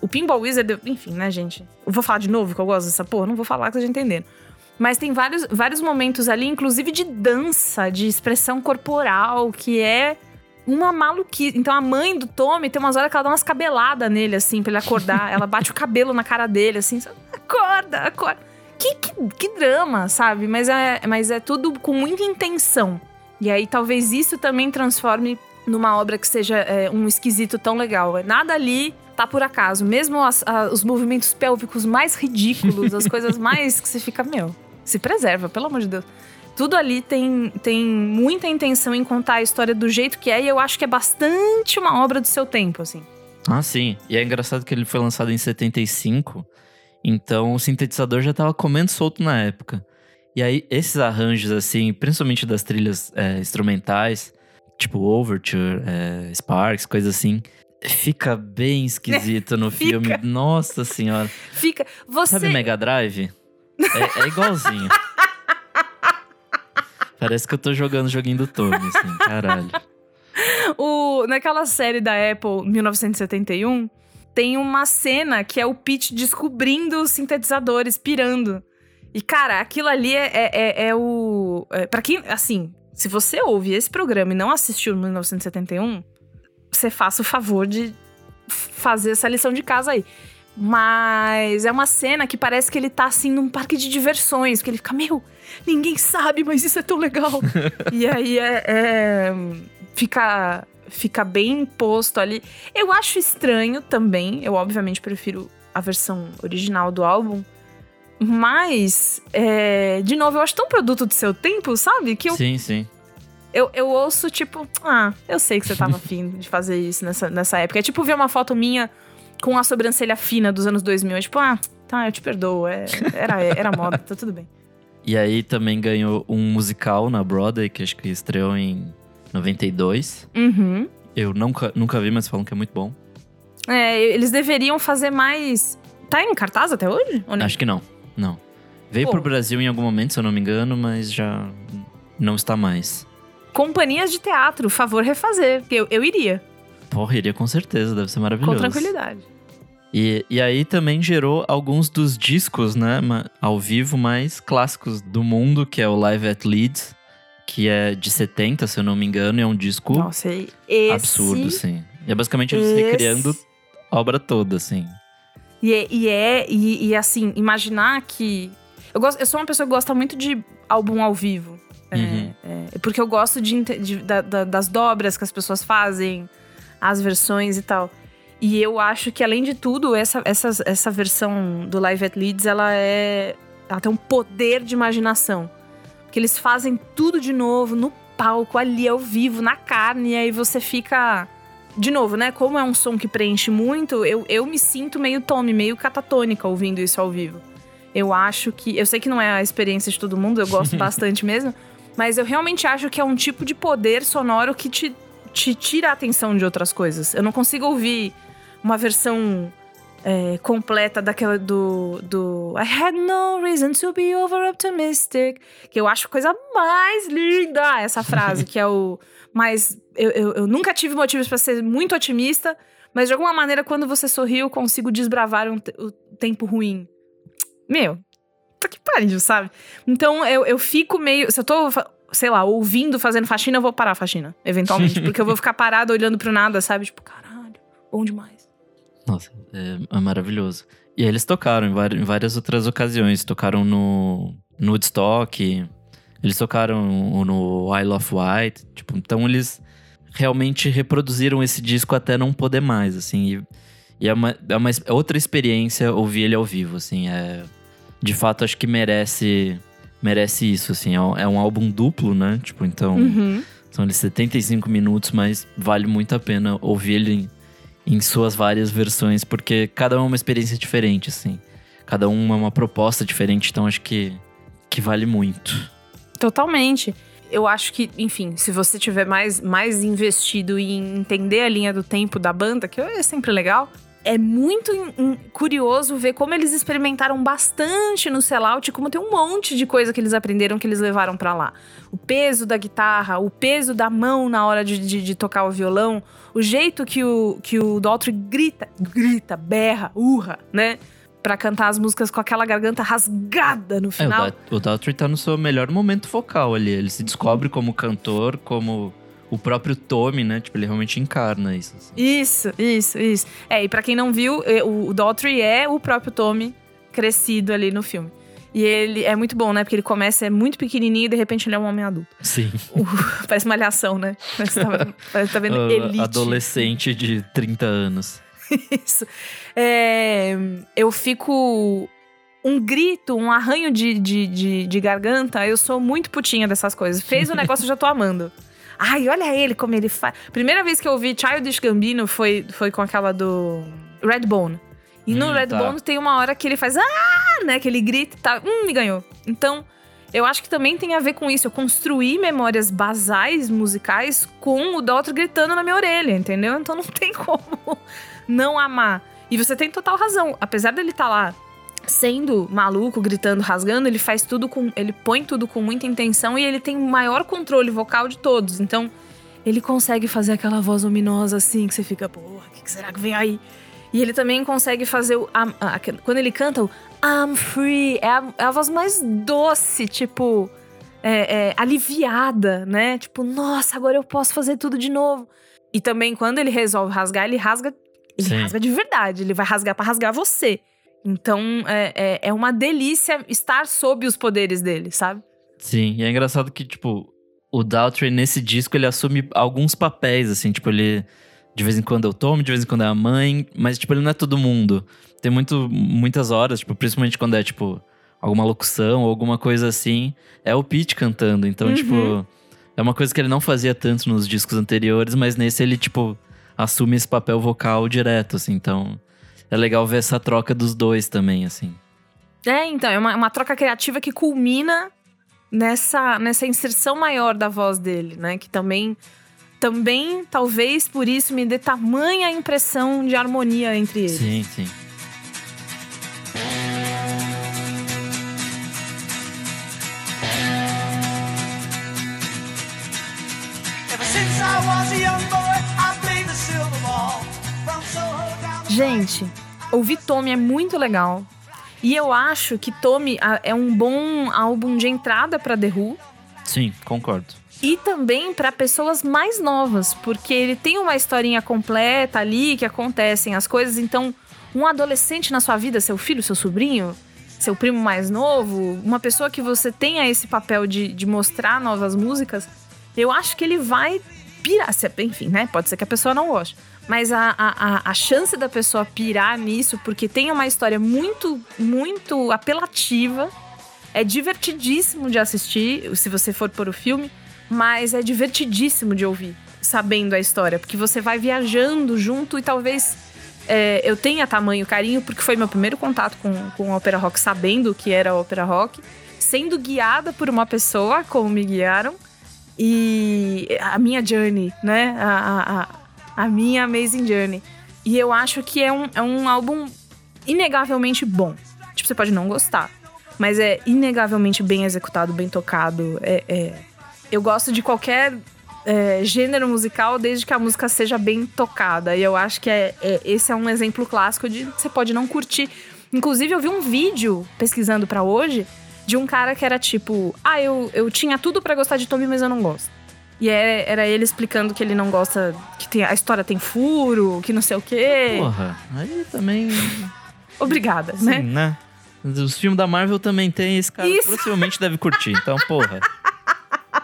o Pinball Wizard, enfim, né, gente? Eu vou falar de novo que eu gosto dessa porra? Não vou falar que vocês já entenderam. Mas tem vários, vários momentos ali, inclusive de dança, de expressão corporal, que é uma maluquice. Então a mãe do Tommy tem umas horas que ela dá umas cabeladas nele, assim, pra ele acordar. ela bate o cabelo na cara dele, assim, acorda, acorda que, que, que drama, sabe? Mas é, mas é tudo com muita intenção. E aí talvez isso também transforme numa obra que seja é, um esquisito tão legal. Nada ali tá por acaso. Mesmo as, a, os movimentos pélvicos mais ridículos, as coisas mais que você fica, meu, se preserva, pelo amor de Deus. Tudo ali tem, tem muita intenção em contar a história do jeito que é, e eu acho que é bastante uma obra do seu tempo, assim. Ah, sim. E é engraçado que ele foi lançado em 75. Então o sintetizador já estava comendo solto na época. E aí, esses arranjos, assim, principalmente das trilhas é, instrumentais, tipo Overture, é, Sparks, coisa assim, fica bem esquisito no filme. Nossa senhora. Fica. Você... Sabe Mega Drive? É, é igualzinho. Parece que eu tô jogando joguinho do Tommy, assim, caralho. O, naquela série da Apple, 1971, tem uma cena que é o Pete descobrindo os sintetizadores, pirando. E, cara, aquilo ali é, é, é, é o. É, para quem. Assim, se você ouve esse programa e não assistiu 1971, você faça o favor de fazer essa lição de casa aí. Mas é uma cena que parece que ele tá assim num parque de diversões, que ele fica, meu, ninguém sabe, mas isso é tão legal. e aí é, é, fica fica bem imposto ali. Eu acho estranho também. Eu, obviamente, prefiro a versão original do álbum. Mas, é, de novo, eu acho tão produto do seu tempo, sabe? Que eu, sim, sim. Eu, eu ouço, tipo, ah, eu sei que você tava afim de fazer isso nessa, nessa época. É tipo ver uma foto minha com a sobrancelha fina dos anos 2000. É tipo, ah, tá, eu te perdoo. É, era, era moda, tá tudo bem. E aí também ganhou um musical na Broadway, que acho que estreou em 92. Uhum. Eu nunca, nunca vi, mas falam que é muito bom. É, eles deveriam fazer mais. Tá em cartaz até hoje? Acho que não. Não. Veio Pô. pro Brasil em algum momento, se eu não me engano, mas já não está mais. Companhias de teatro, favor refazer. Eu, eu iria. Porra, iria com certeza, deve ser maravilhoso. Com tranquilidade. E, e aí também gerou alguns dos discos, né, ao vivo mais clássicos do mundo, que é o Live at Leeds, que é de 70, se eu não me engano, e é um disco Nossa, esse, absurdo, sim. E é basicamente eles esse... recriando a obra toda, assim. E é, e, é e, e, assim, imaginar que. Eu, gosto, eu sou uma pessoa que gosta muito de álbum ao vivo. É, uhum. É, é, porque eu gosto de, de da, da, das dobras que as pessoas fazem, as versões e tal. E eu acho que, além de tudo, essa, essa, essa versão do Live at Leeds, ela é. Ela tem um poder de imaginação que eles fazem tudo de novo no palco, ali ao vivo, na carne, e aí você fica. De novo, né? Como é um som que preenche muito, eu, eu me sinto meio tome, meio catatônica ouvindo isso ao vivo. Eu acho que. Eu sei que não é a experiência de todo mundo, eu gosto bastante mesmo. Mas eu realmente acho que é um tipo de poder sonoro que te, te tira a atenção de outras coisas. Eu não consigo ouvir uma versão é, completa daquela do, do I had no reason to be over optimistic. Que eu acho a coisa mais linda essa frase, que é o. Mas eu, eu, eu nunca tive motivos para ser muito otimista, mas de alguma maneira, quando você sorri, eu consigo desbravar um, o tempo ruim. Meu, tá que pariu, sabe? Então eu, eu fico meio. Se eu tô sei lá, ouvindo, fazendo faxina, eu vou parar a faxina, eventualmente. porque eu vou ficar parado olhando pro nada, sabe? Tipo, caralho, bom demais. Nossa, é, é maravilhoso. E aí eles tocaram em, várias outras ocasiões. Tocaram no, no Woodstock, eles tocaram no Isle of Wight. Tipo, então eles realmente reproduziram esse disco até não poder mais, assim. E, e é, uma, é uma é outra experiência ouvir ele ao vivo, assim. É, de fato, acho que merece merece isso, assim. É um, é um álbum duplo, né? Tipo, então... Uhum. São ali 75 minutos, mas vale muito a pena ouvir ele em, suas várias versões, porque cada um é uma experiência diferente, assim. Cada um é uma proposta diferente, então acho que, que vale muito. Totalmente. Eu acho que, enfim, se você tiver mais, mais investido em entender a linha do tempo da banda, que é sempre legal, é muito in, in, curioso ver como eles experimentaram bastante no sellout, como tem um monte de coisa que eles aprenderam que eles levaram para lá. O peso da guitarra, o peso da mão na hora de, de, de, tocar o violão, o jeito que o, que o Daltrey grita, grita, berra, urra, né? Pra cantar as músicas com aquela garganta rasgada no final. É, o, Daltrey tá no seu melhor momento vocal ali. Ele se descobre como cantor, como o próprio Tommy, né? Tipo, ele realmente encarna isso. Assim. Isso, isso, isso. É, e pra quem não viu, o Daughtry é o próprio Tommy crescido ali no filme. E ele é muito bom, né? Porque ele começa, é muito pequenininho e de repente ele é um homem adulto. Sim. Uh, parece uma alhação, né? Parece que tá, parece tá vendo uh, Elite. Adolescente de 30 anos. Isso. É, eu fico um grito, um arranho de, de, de, de, garganta, eu sou muito putinha dessas coisas. Fez o negócio, eu já tô amando. Ai, olha ele como ele faz. Primeira vez que eu vi Childish Gambino foi, foi com aquela do Redbone. E no hum, Redbone tá. tem uma hora que ele faz ah, né, que ele grita e tá, hum, me ganhou. Então, eu acho que também tem a ver com isso. Eu construí memórias basais musicais com o Dalton gritando na minha orelha, entendeu? Então não tem como não amar. E você tem total razão. Apesar dele estar tá lá sendo maluco, gritando, rasgando, ele faz tudo com. Ele põe tudo com muita intenção e ele tem o maior controle vocal de todos. Então, ele consegue fazer aquela voz ominosa assim, que você fica, porra, o que, será que vem aí? E ele também consegue fazer o. A, a, quando ele canta o I'm free, é a, é a voz mais doce, tipo. É, é, aliviada, né? Tipo, nossa, agora eu posso fazer tudo de novo. E também, quando ele resolve rasgar, ele rasga. Ele Sim. rasga de verdade. Ele vai rasgar para rasgar você. Então é, é, é, uma delícia estar sob os poderes dele, sabe? Sim, e é engraçado que, tipo, o Daltrey nesse disco ele assume alguns papéis, assim, tipo, ele. De vez em quando é o Tom, de vez em quando é a mãe, mas, tipo, ele não é todo mundo. Tem muito, muitas horas, tipo, principalmente quando é, tipo, alguma locução ou alguma coisa assim, é o Pete cantando. Então, uhum. tipo, é uma coisa que ele não fazia tanto nos discos anteriores, mas nesse ele, tipo, assume esse papel vocal direto, assim, então é legal ver essa troca dos dois também, assim. É, então, é uma, uma troca criativa que culmina nessa, nessa inserção maior da voz dele, né? Que também, também, talvez por isso, me dê tamanha impressão de harmonia entre eles. Sim, sim. Gente, ouvir Tommy é muito legal. E eu acho que Tommy é um bom álbum de entrada para The Who. Sim, concordo. E também para pessoas mais novas, porque ele tem uma historinha completa ali que acontecem as coisas. Então, um adolescente na sua vida, seu filho, seu sobrinho, seu primo mais novo, uma pessoa que você tenha esse papel de, de mostrar novas músicas, eu acho que ele vai pirar. Enfim, né? Pode ser que a pessoa não goste. Mas a, a, a chance da pessoa pirar nisso, porque tem uma história muito, muito apelativa. É divertidíssimo de assistir, se você for por o filme, mas é divertidíssimo de ouvir, sabendo a história, porque você vai viajando junto e talvez é, eu tenha tamanho carinho, porque foi meu primeiro contato com, com ópera rock, sabendo o que era ópera rock, sendo guiada por uma pessoa, como me guiaram, e a minha journey, né? A, a, a minha Amazing Journey. E eu acho que é um, é um álbum inegavelmente bom. Tipo, você pode não gostar, mas é inegavelmente bem executado, bem tocado. É, é... Eu gosto de qualquer é, gênero musical desde que a música seja bem tocada. E eu acho que é, é, esse é um exemplo clássico de você pode não curtir. Inclusive, eu vi um vídeo pesquisando para hoje de um cara que era tipo: Ah, eu, eu tinha tudo para gostar de Tommy, mas eu não gosto. E era, era ele explicando que ele não gosta, que tem, a história tem furo, que não sei o quê. Porra, aí também. Obrigada, Sim, né? né? Os filmes da Marvel também tem, esse cara Isso. possivelmente deve curtir, então, porra.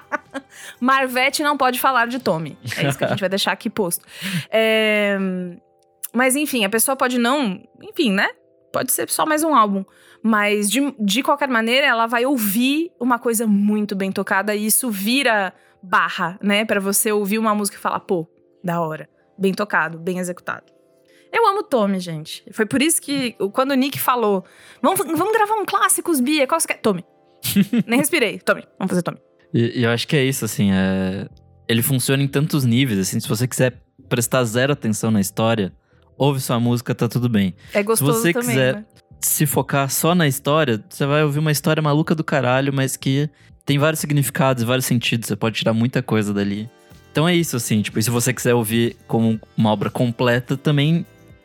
Marvete não pode falar de Tommy. É isso que a gente vai deixar aqui posto. É... Mas enfim, a pessoa pode não. Enfim, né? Pode ser só mais um álbum. Mas de, de qualquer maneira, ela vai ouvir uma coisa muito bem tocada e isso vira barra, né? Para você ouvir uma música e falar, pô, da hora. Bem tocado, bem executado. Eu amo Tommy, gente. Foi por isso que quando o Nick falou, vamos, vamos gravar um clássicos, Bia, qual você quer? Tommy. Nem respirei. Tommy, vamos fazer Tommy. E, e, eu acho que é isso, assim, é... ele funciona em tantos níveis, assim, se você quiser prestar zero atenção na história, ouve sua música, tá tudo bem. É gostoso Se você também, quiser né? se focar só na história, você vai ouvir uma história maluca do caralho, mas que tem vários significados, vários sentidos, você pode tirar muita coisa dali. Então é isso, assim, tipo, e se você quiser ouvir como uma obra completa, também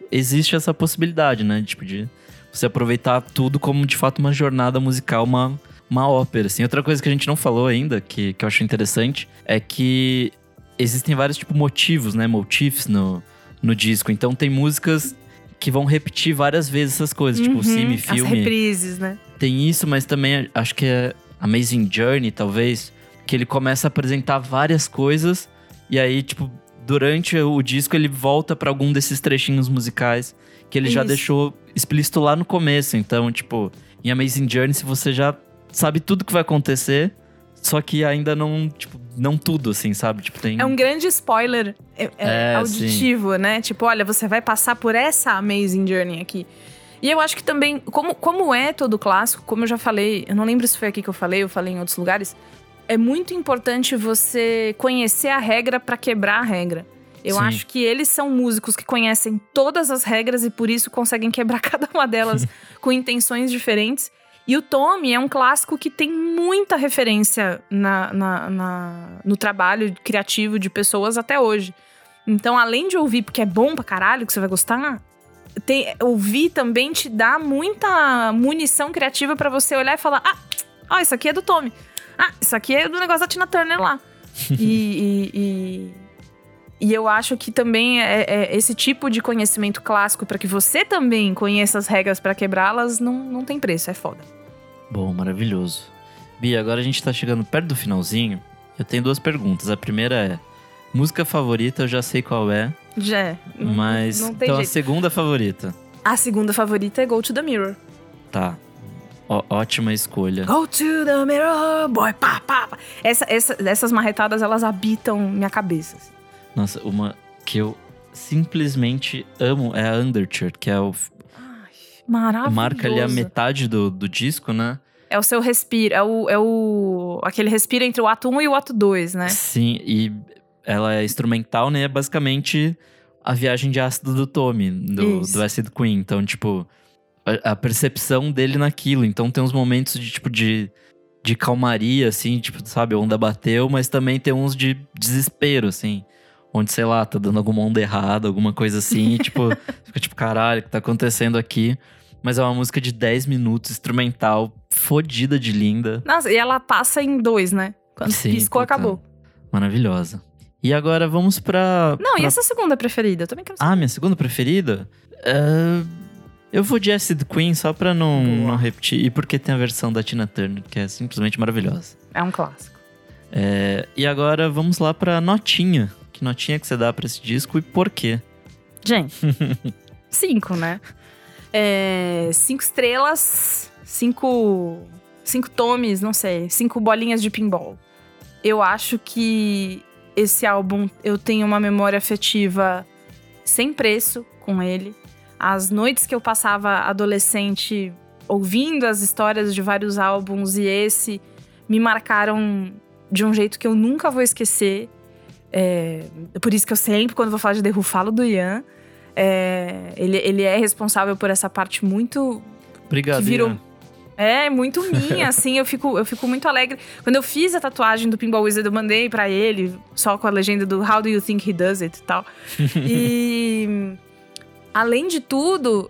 existe essa possibilidade, né? Tipo, de você aproveitar tudo como de fato uma jornada musical, uma, uma ópera. Assim. Outra coisa que a gente não falou ainda, que, que eu acho interessante, é que existem vários tipo motivos, né? Motifs no, no disco. Então tem músicas que vão repetir várias vezes essas coisas, tipo Uhum, cine, As filme. reprises, né? Tem isso, mas também acho que é Amazing Journey, talvez, que ele começa a apresentar várias coisas e aí, tipo, durante o disco ele volta pra algum desses trechinhos musicais que ele já Isso. deixou explícito lá no começo. Então, tipo, em Amazing Journey, se você já sabe tudo que vai acontecer, só que ainda não, tipo, não tudo, assim, sabe? Tipo, tem. É um grande spoiler é, é, É, auditivo, né? Tipo, olha, você vai passar por essa Amazing Journey aqui. E eu acho que também, como, como é todo clássico, como eu já falei, eu não lembro se foi aqui que eu falei, eu falei em outros lugares, é muito importante você conhecer a regra pra quebrar a regra. Eu Sim. acho que eles são músicos que conhecem todas as regras e por isso conseguem quebrar cada uma delas com intenções diferentes. E o Tommy é um clássico que tem muita referência na, na- na- no trabalho criativo de pessoas até hoje. Então, além de ouvir porque é bom pra caralho, que você vai gostar, tem- ouvir também te dá muita munição criativa pra você olhar e falar: ah, ó, isso aqui é do Tommy. Ah, isso aqui é do negócio da Tina Turner lá. e, e- e- e eu acho que também é, é esse tipo de conhecimento clássico pra que você também conheça as regras pra quebrá-las não, não tem preço, é foda. Bom, maravilhoso. Bia, agora a gente tá chegando perto do finalzinho. Eu tenho duas perguntas. A primeira é: música favorita, eu já sei qual é, Já é. Não- mas. Não então a jeito. segunda favorita. A segunda favorita é Go to the Mirror. Tá. Ó- ótima escolha. Go to the mirror, boy, pá, pá, pá. Essa, essa, essas marretadas, elas habitam minha cabeça. assim. Nossa, uma que eu simplesmente amo é a Underchurch, que é o. Maravilhoso. Marca ali a metade do, do disco, né? É o seu respiro, é o, é o... Aquele respiro entre o ato 1 e o ato 2, né? Sim, e ela é instrumental, né? É basicamente a viagem de ácido do Tommy, do, Isso. do Acid Queen. Então, tipo, a, a percepção dele naquilo. Então tem uns momentos de, tipo, de, de calmaria, assim, tipo, sabe, a onda bateu, mas também tem uns de desespero, assim. Onde, sei lá, tá dando alguma onda errada, alguma coisa assim, e, tipo, fica tipo, caralho, o que tá acontecendo aqui? Mas é uma música de 10 minutos, instrumental, fodida de linda. Nossa, e ela passa em dois, né? Quando Sim, piscou, puta. acabou. Maravilhosa. E agora vamos pra. Não, e pra- essa segunda preferida? Eu também quero saber. Ah, minha segunda preferida? É, Eu vou de Acid Queen só pra não, Boa. não repetir. E porque tem a versão da Tina Turner, que é simplesmente maravilhosa. É um clássico. É, E agora vamos lá pra notinha. Que notinha que você dá pra esse disco e por quê? Gente, cinco, né? É, cinco estrelas, cinco, cinco tomes, não sei, cinco bolinhas de pinball. Eu acho que esse álbum eu tenho uma memória afetiva sem preço com ele. As noites que eu passava adolescente ouvindo as histórias de vários álbuns e esse me marcaram de um jeito que eu nunca vou esquecer. É, por isso que eu sempre, quando vou falar de The Who, falo do Ian. É, ele, ele é responsável por essa parte muito Obrigado. Que virou- Ian. É, muito minha, assim, eu fico, eu fico muito alegre. Quando eu fiz a tatuagem do Pinball Wizard, eu mandei pra ele, só com a legenda do How do you think he does it e tal. e além de tudo,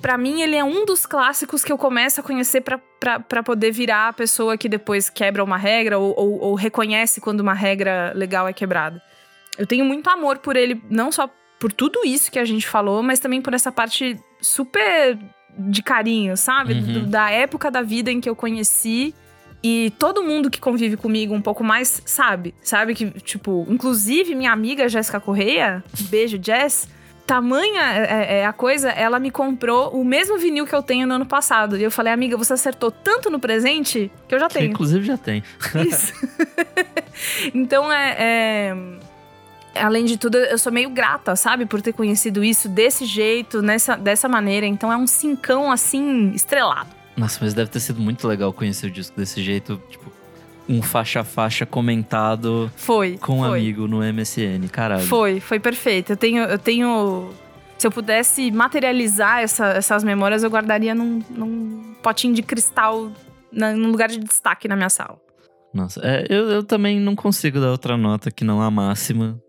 pra mim ele é um dos clássicos que eu começo a conhecer pra poder virar a pessoa que depois quebra uma regra ou, ou- ou reconhece quando uma regra legal é quebrada. Eu tenho muito amor por ele, não só por tudo isso que a gente falou, mas também por essa parte super de carinho, sabe? Uhum. Do- da época da vida em que eu conheci. E todo mundo que convive comigo um pouco mais sabe. Sabe que, tipo, inclusive minha amiga Jéssica Correia, beijo, Jess, tamanha é, é, a coisa, ela me comprou o mesmo vinil que eu tenho no ano passado. E eu falei, amiga, você acertou tanto no presente que eu já tenho. Inclusive já tem. Isso. então é, é além de tudo, eu sou meio grata, sabe? Por ter conhecido isso desse jeito, nessa, dessa maneira. Então é um cincão, assim, estrelado. Nossa, mas deve ter sido muito legal conhecer o disco desse jeito, tipo, um faixa a faixa comentado foi, com um amigo no MSN, caralho. Foi, foi perfeito. Eu tenho. Eu tenho se eu pudesse materializar essa, essas memórias, eu guardaria num, num potinho de cristal, na, num lugar de destaque na minha sala. Nossa, é, eu, eu também não consigo dar outra nota que não a máxima.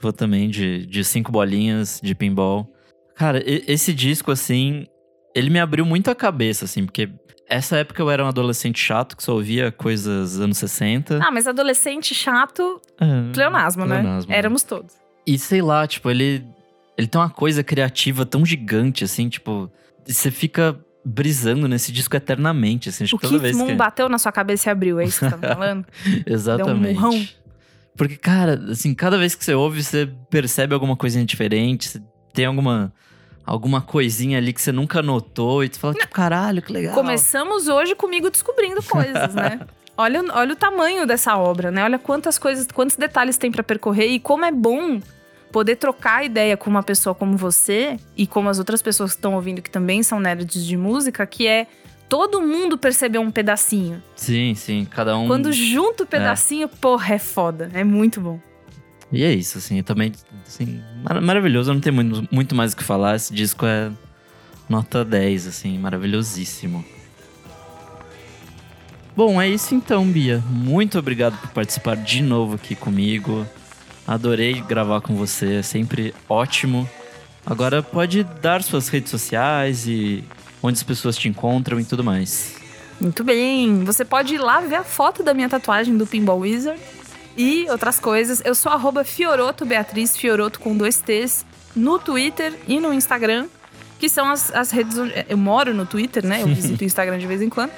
Vou também de, de cinco bolinhas de pinball. Cara, esse disco, assim, ele me abriu muito a cabeça, assim, porque essa época eu era um adolescente chato que só ouvia coisas anos 60. Ah, mas adolescente chato, é, pleonasmo, né? Pleonasmo, né? Éramos todos. E sei lá, tipo, ele, ele tem uma coisa criativa tão gigante, assim, tipo, você fica brisando nesse disco eternamente, assim. O Keith Moon que... bateu na sua cabeça e abriu, é isso que você tá falando? Exatamente. Deu um murrão. Porque, cara, assim, cada vez que você ouve, você percebe alguma coisinha diferente, tem alguma alguma coisinha ali que você nunca notou e tu fala, tipo, caralho, que legal. Começamos hoje comigo descobrindo coisas, né? Olha, olha o tamanho dessa obra, né? Olha quantas coisas, quantos detalhes tem para percorrer e como é bom poder trocar ideia com uma pessoa como você e como as outras pessoas que estão ouvindo que também são nerds de música, que é todo mundo percebeu um pedacinho. Sim, sim, cada um. Quando junta o pedacinho, é. porra, é foda. É muito bom. E é isso, assim, também, assim, mar maravilhoso. Não tenho muito, muito mais o que falar. Esse disco é nota 10, assim, maravilhosíssimo. Bom, é isso então, Bia. Muito obrigado por participar de novo aqui comigo. Adorei gravar com você, é sempre ótimo. Agora pode dar suas redes sociais e onde as pessoas te encontram e tudo mais. Muito bem. Você pode ir lá ver a foto da minha tatuagem do Pinball Wizard e outras coisas. Eu sou arroba Fioroto Beatriz, Fioroto com dois T's, no Twitter e no Instagram, que são as, as redes onde. Eu moro no Twitter, né? Eu visito o Instagram de vez em quando.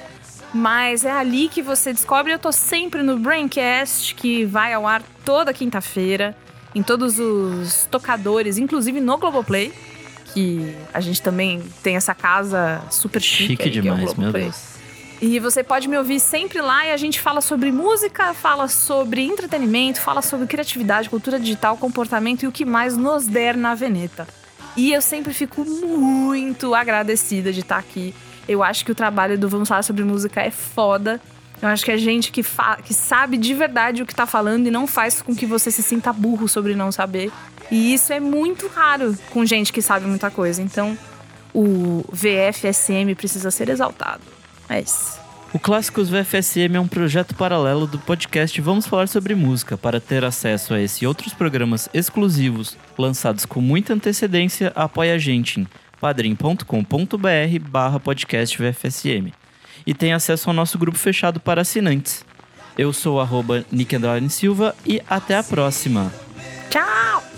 Mas é ali que você descobre. Eu tô sempre no Braincast, que vai ao ar toda quinta-feira, em todos os tocadores, inclusive no Globoplay que a gente também tem essa casa super chique. Chique aí, demais, é meu Deus. E você pode me ouvir sempre lá e a gente fala sobre música, fala sobre entretenimento, fala sobre criatividade, cultura digital, comportamento e o que mais nos der na Veneta. E eu sempre fico muito agradecida de estar aqui. Eu acho que o trabalho do Vamos Falar sobre Música é foda. Eu acho que é gente que, que sabe de verdade o que tá falando e não faz com que você se sinta burro sobre não saber. E isso é muito raro com gente que sabe muita coisa. Então, o VFSM precisa ser exaltado. É isso. O Clássicos VFSM é um projeto paralelo do podcast Vamos Falar sobre Música. Para ter acesso a esse e outros programas exclusivos, lançados com muita antecedência, apoie a gente em padrim.com.br barra podcast VFSM. E tem acesso ao nosso grupo fechado para assinantes. Eu sou arroba Nick Silva e até a próxima. Tchau!